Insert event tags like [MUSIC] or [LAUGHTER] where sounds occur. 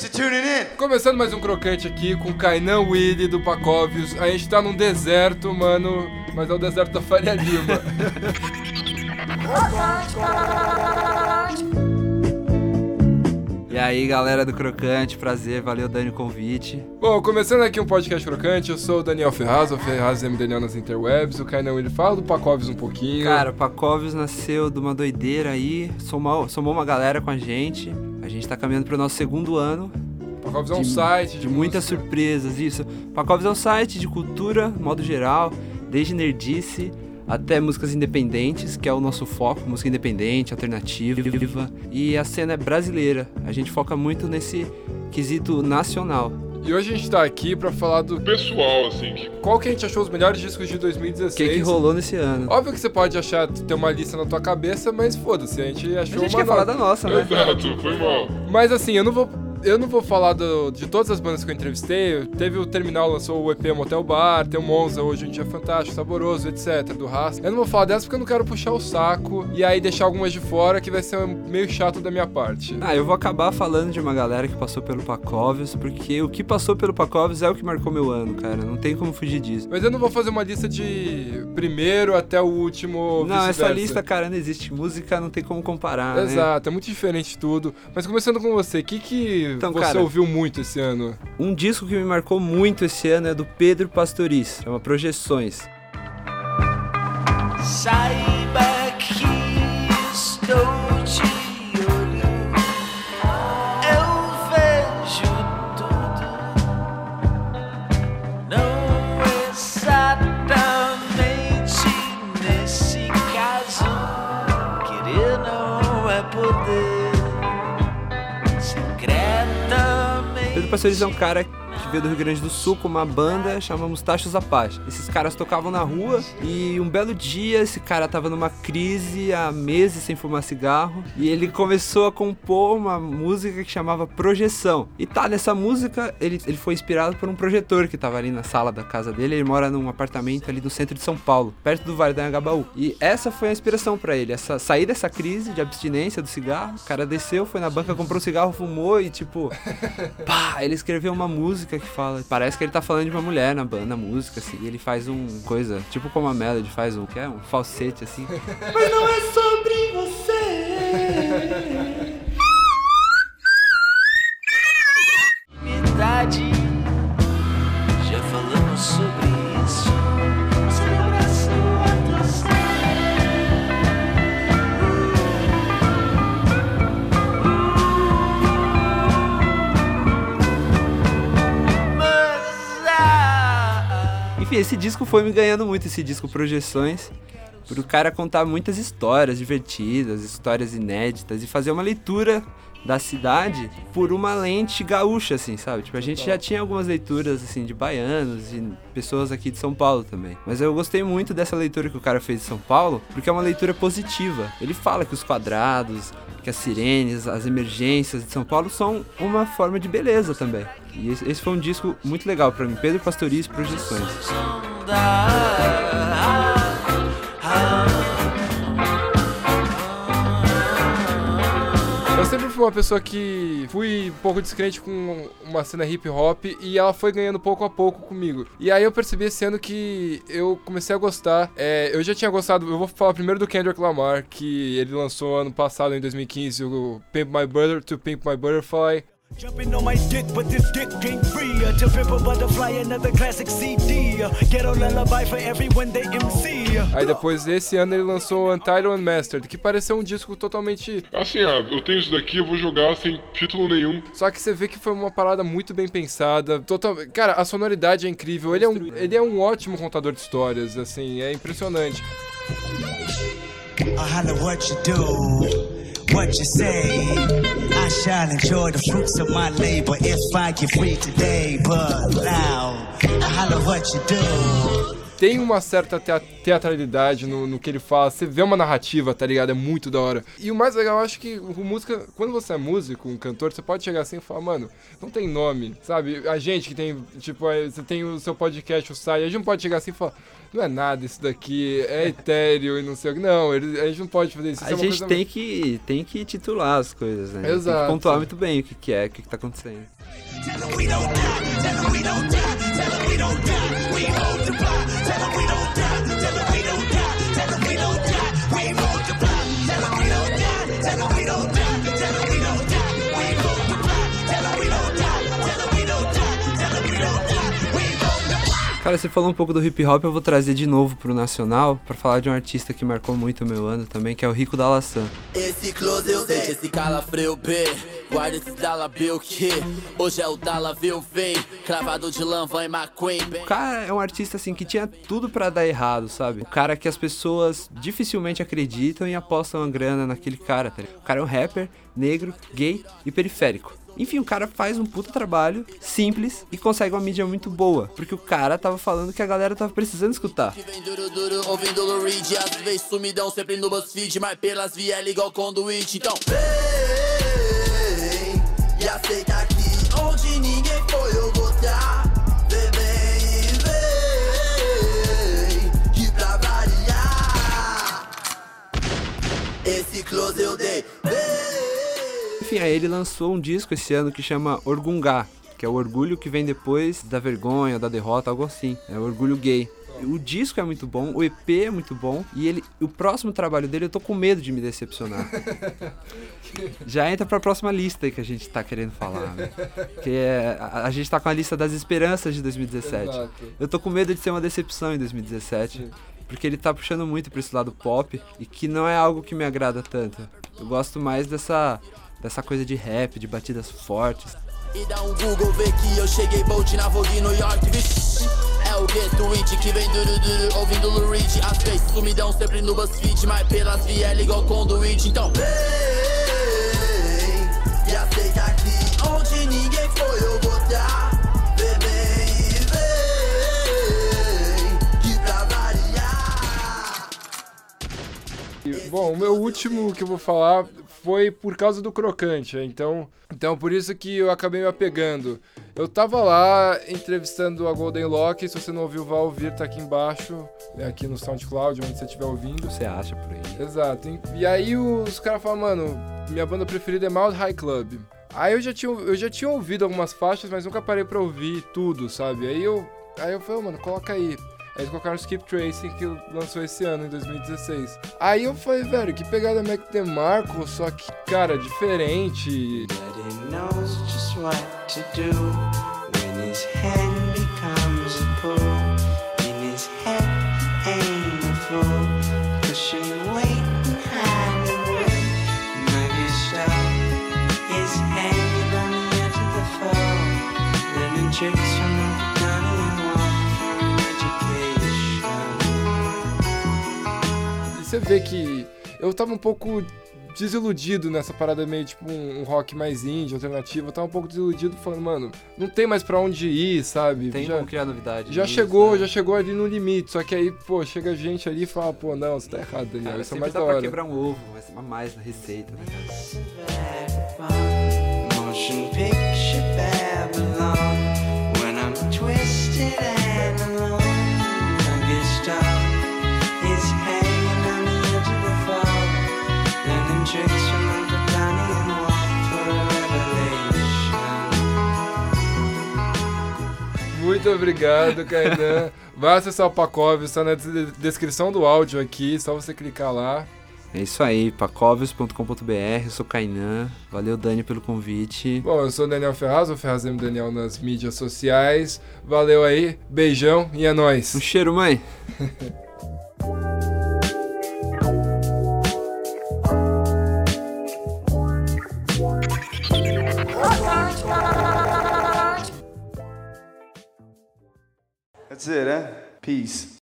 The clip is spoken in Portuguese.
Thanks for tuning in. Começando mais um crocante aqui com Kainan Willy do Pacovius. A gente tá num deserto, mano, mas é o deserto da Faria Lima. [LAUGHS] E aí, galera do Crocante, prazer, valeu Dani o convite. Bom, começando aqui um podcast crocante, eu sou o Daniel Ferraz, o Ferraz M. Daniel nas interwebs. O Kainan Willy fala do Pacovius um pouquinho. Cara, o Pacovius nasceu de uma doideira aí, somou, somou uma galera com a gente. A gente tá caminhando pro nosso segundo ano. Pacovius é um site de, de muitas música. surpresas, isso. Pacovius é um site de cultura, modo geral, desde nerdice até músicas independentes, que é o nosso foco, música independente, alternativa, e a cena é brasileira. A gente foca muito nesse quesito nacional. E hoje a gente tá aqui pra falar do pessoal, assim. Qual que a gente achou os melhores discos de 2016? O que, que rolou nesse ano? Óbvio que você pode achar, ter uma lista na tua cabeça, mas foda-se, a gente achou a gente uma quer falar da nossa, né? Exato, foi mal. Mas assim, eu não vou eu não vou falar do, de todas as bandas que eu entrevistei. Teve o Terminal, lançou o EP Motel Bar, tem o Monza, hoje um dia fantástico, saboroso, etc. Do Rasta. Eu não vou falar dessa porque eu não quero puxar o saco e aí deixar algumas de fora que vai ser meio chato da minha parte. Ah, eu vou acabar falando de uma galera que passou pelo Pacovius, porque o que passou pelo Pacovius é o que marcou meu ano, cara. Não tem como fugir disso. Mas eu não vou fazer uma lista de primeiro até o último. Não, essa lista, cara, não existe. Música não tem como comparar. Exato, né? é muito diferente tudo. Mas começando com você, o que, que então, você cara, ouviu muito esse ano? Um disco que me marcou muito esse ano é do Pedro Pastoriz, chama Projeções. Saiba que estou de Pedro Pastoriz é um cara veio do Rio Grande do Sul com uma banda chamada Mustachos Apache. Esses caras tocavam na rua e um belo dia esse cara tava numa crise há meses sem fumar cigarro e ele começou a compor uma música que chamava Projeção. E tá, nessa música ele, ele foi inspirado por um projetor que tava ali na sala da casa dele. Ele mora num apartamento ali do centro de São Paulo, perto do Vale da Angabaú. E essa foi a inspiração para ele, essa sair dessa crise de abstinência do cigarro. O cara desceu, foi na banca, comprou um cigarro, fumou e tipo, [LAUGHS] pá, ele escreveu uma música que fala. Parece que ele tá falando de uma mulher na banda, na música, assim. E ele faz um coisa, tipo como a Melody faz um, que é um falsete, assim. [LAUGHS] Mas não é sobre você. Esse disco foi me ganhando muito, esse disco Projeções. Por o cara contar muitas histórias divertidas, histórias inéditas e fazer uma leitura da cidade por uma lente gaúcha, assim, sabe? Tipo, a gente já tinha algumas leituras, assim, de baianos e pessoas aqui de São Paulo também. Mas eu gostei muito dessa leitura que o cara fez de São Paulo, porque é uma leitura positiva. Ele fala que os quadrados, que as sirenes, as emergências de São Paulo são uma forma de beleza também. E esse foi um disco muito legal para mim. Pedro Pastoriz Projeções. Uma pessoa que fui um pouco descrente com uma cena hip hop e ela foi ganhando pouco a pouco comigo. E aí eu percebi ano que eu comecei a gostar. É, eu já tinha gostado, eu vou falar primeiro do Kendrick Lamar, que ele lançou ano passado, em 2015, o Pimp My Butter to Pimp My Butterfly. Jumping on my dick, but this dick ain't free. To pimp a butterfly, another classic CD. Ghetto lullaby for everyone they MC. Aí depois desse ano ele lançou Untitled Unmastered, que pareceu um disco totalmente. Assim, ah, eu tenho isso daqui, eu vou jogar sem título nenhum. Só que você vê que foi uma parada muito bem pensada. Total... Cara, a sonoridade é incrível. Ele é, um, ele é um ótimo contador de histórias, assim, é impressionante. I what you do. What you say. I shall enjoy the fruits of my labor if I get free today. But now, I holler what you do. Tem uma certa tea- teatralidade no, no que ele fala, você vê uma narrativa, tá ligado? É muito da hora. E o mais legal, eu acho que o música, quando você é músico, um cantor, você pode chegar assim e falar, mano, não tem nome, sabe? A gente que tem, tipo, você tem o seu podcast, o site, a gente não pode chegar assim e falar, não é nada isso daqui, é etéreo e não sei o que. Não, ele- a gente não pode fazer isso. isso A é gente coisa- tem que, tem que titular as coisas, né? Tem Exato. que pontuar muito bem o que, que é, o que, que tá acontecendo. don't die, we own the block. Tell them we don't Cara, você falou um pouco do hip hop, eu vou trazer de novo pro nacional pra falar de um artista que marcou muito o meu ano também, que é o Rico da Laçã. Esse close eu sei, esse calafrio B Guarda esse dala Bill que Hoje é o dala viu vem Cravado de lã, vai McQueen O cara é um artista assim que tinha tudo pra dar errado, sabe? O cara que as pessoas dificilmente acreditam e apostam a grana naquele cara, tá ligado? O cara é um rapper, negro, gay e periférico. Enfim, o cara faz um puta trabalho simples e consegue uma mídia muito boa, porque o cara tava falando que a galera tava precisando escutar. Vem vem Vem vem Esse close eu dei Enfim, aí ele lançou um disco esse ano que chama Orgungá, que é o orgulho que vem depois da vergonha, da derrota, algo assim. É o orgulho gay. O disco é muito bom, o EP é muito bom e ele, o próximo trabalho dele eu tô com medo de me decepcionar. [LAUGHS] Já entra pra próxima lista aí que a gente tá querendo falar, né? Que é, a, a gente tá com a lista das esperanças de 2017. Exato. Eu tô com medo de ser uma decepção em 2017. Porque ele tá puxando muito pra esse lado pop e que não é algo que me agrada tanto. Eu gosto mais dessa, dessa coisa de rap, de batidas fortes. E dá um Google, vê que eu cheguei bold na Vogue New York, vixe É o Get Twitch que vem duro duro, ouvindo Lou Reed. Às vezes sumidão, sempre no BuzzFeed Mas pelas vielas igual conduíte Então vem E aceita que onde ninguém foi eu vou Vem bem vem Que pra variar. Bom, o meu último que eu vou falar foi por causa do crocante, então, então por isso que eu acabei me apegando. Eu tava lá entrevistando a Golden Lock, se você não ouviu, vá ouvir, tá aqui embaixo, né, aqui no SoundCloud, onde você estiver ouvindo. Você acha por aí? Exato. E- E aí os caras falam, mano, minha banda preferida é Mount High Club. Aí eu já tinha, eu já tinha ouvido algumas faixas, mas nunca parei pra ouvir tudo, sabe? Aí eu, aí eu falei, "Ô, mano, coloca aí. Aí eles colocaram Skip Tracing, que lançou esse ano, em 2016. Aí eu falei, velho, que pegada Mac DeMarco, só que, cara, diferente. But he knows just what to do when his hand vê que eu tava um pouco desiludido nessa parada meio tipo um, um rock mais indie, alternativo. Eu tava um pouco desiludido, falando, mano, não tem mais pra onde ir, sabe? Tem Já- como criar novidade. Já nisso, chegou, né? já chegou ali no limite. Só que aí, pô, chega gente ali e fala, pô, não, você tá errado, Daniel. Cara, Isso é mais dá da pra hora. quebrar um ovo, mas a mais na receita, né, cara? Muito obrigado, Kainan. Vai acessar o Pacov, está na des- descrição do áudio aqui, só você clicar lá. É isso aí, pacovios.com.br, eu sou Kainan. Valeu, Dani, pelo convite. Bom, eu sou o Daniel Ferraz, o Ferraz M Daniel nas mídias sociais. Valeu aí, beijão e é nóis. Um cheiro, mãe! [LAUGHS] it? Peace.